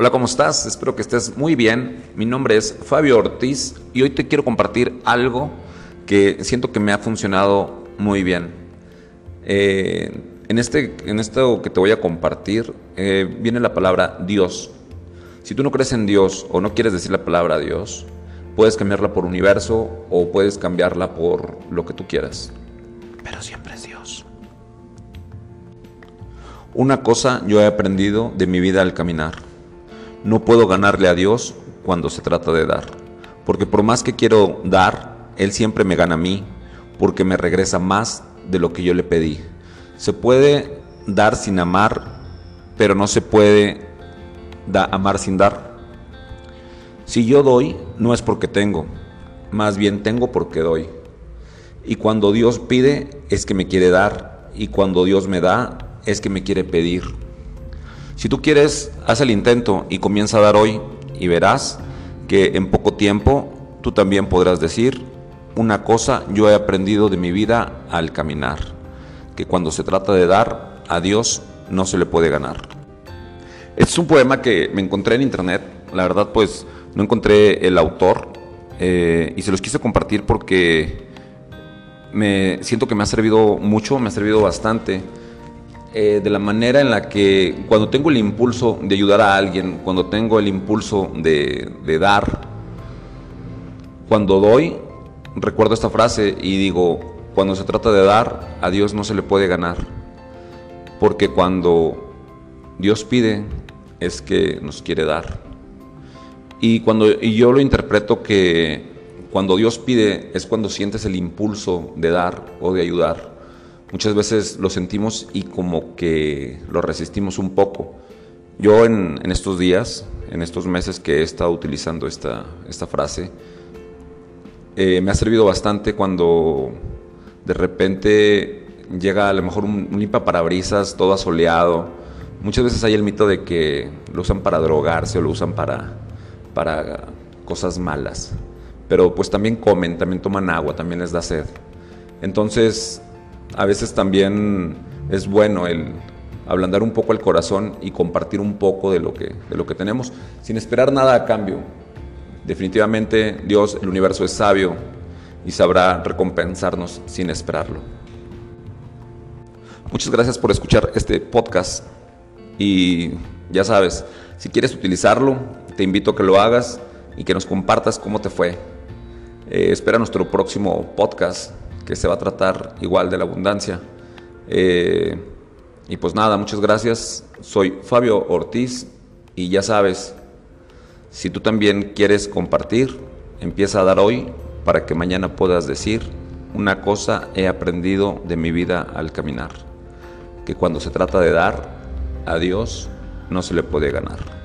Hola, ¿cómo estás? Espero que estés muy bien. Mi nombre es Fabio Ortiz y hoy te quiero compartir algo que siento que me ha funcionado muy bien. Eh, en, este, en esto que te voy a compartir eh, viene la palabra Dios. Si tú no crees en Dios o no quieres decir la palabra Dios, puedes cambiarla por universo o puedes cambiarla por lo que tú quieras. Pero siempre es Dios. Una cosa yo he aprendido de mi vida al caminar no puedo ganarle a Dios cuando se trata de dar, porque por más que quiero dar, Él siempre me gana a mí, porque me regresa más de lo que yo le pedí. Se puede dar sin amar, pero no se puede amar sin dar. Si yo doy, no es porque tengo, más bien tengo porque doy. Y cuando Dios pide, es que me quiere dar, y cuando Dios me da, es que me quiere pedir. Si tú quieres, haz el intento y comienza a dar hoy y verás que en poco tiempo tú también podrás decir, una cosa yo he aprendido de mi vida al caminar, que cuando se trata de dar, a Dios no se le puede ganar. Es un poema que me encontré en internet, la verdad pues no encontré el autor eh, y se los quise compartir porque me siento que me ha servido mucho, me ha servido bastante eh, de la manera en la que cuando tengo el impulso de ayudar a alguien, cuando tengo el impulso de, de dar, cuando doy, recuerdo esta frase y digo, cuando se trata de dar, a Dios no se le puede ganar. Porque cuando Dios pide, es que nos quiere dar. Y, cuando, y yo lo interpreto que cuando Dios pide es cuando sientes el impulso de dar o de ayudar muchas veces lo sentimos y como que lo resistimos un poco. Yo en, estos días, en estos meses que he estado utilizando esta, esta frase, eh, me ha servido bastante cuando de repente llega a lo mejor un, un parabrisas todo asoleado. Muchas veces hay el mito de que lo usan para drogarse o lo usan para, para cosas malas. Pero pues también comen, también toman agua, también les da sed. Entonces a veces también es bueno el ablandar un poco el corazón y compartir un poco de lo que, de lo que tenemos, sin esperar nada a cambio. Definitivamente Dios, el universo es sabio y sabrá recompensarnos sin esperarlo. Muchas gracias por escuchar este podcast y ya sabes, si quieres utilizarlo, te invito a que lo hagas y que nos compartas cómo te fue. Eh, espera nuestro próximo podcast que se va a tratar igual de la abundancia. Eh, y pues nada, muchas gracias. Soy Fabio Ortiz y ya sabes, si tú también quieres compartir, empieza a dar hoy para que mañana puedas decir, una cosa he aprendido de mi vida al caminar, que cuando se trata de dar, a Dios no se le puede ganar.